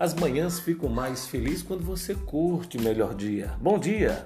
As manhãs ficam mais felizes quando você curte o melhor dia. Bom dia!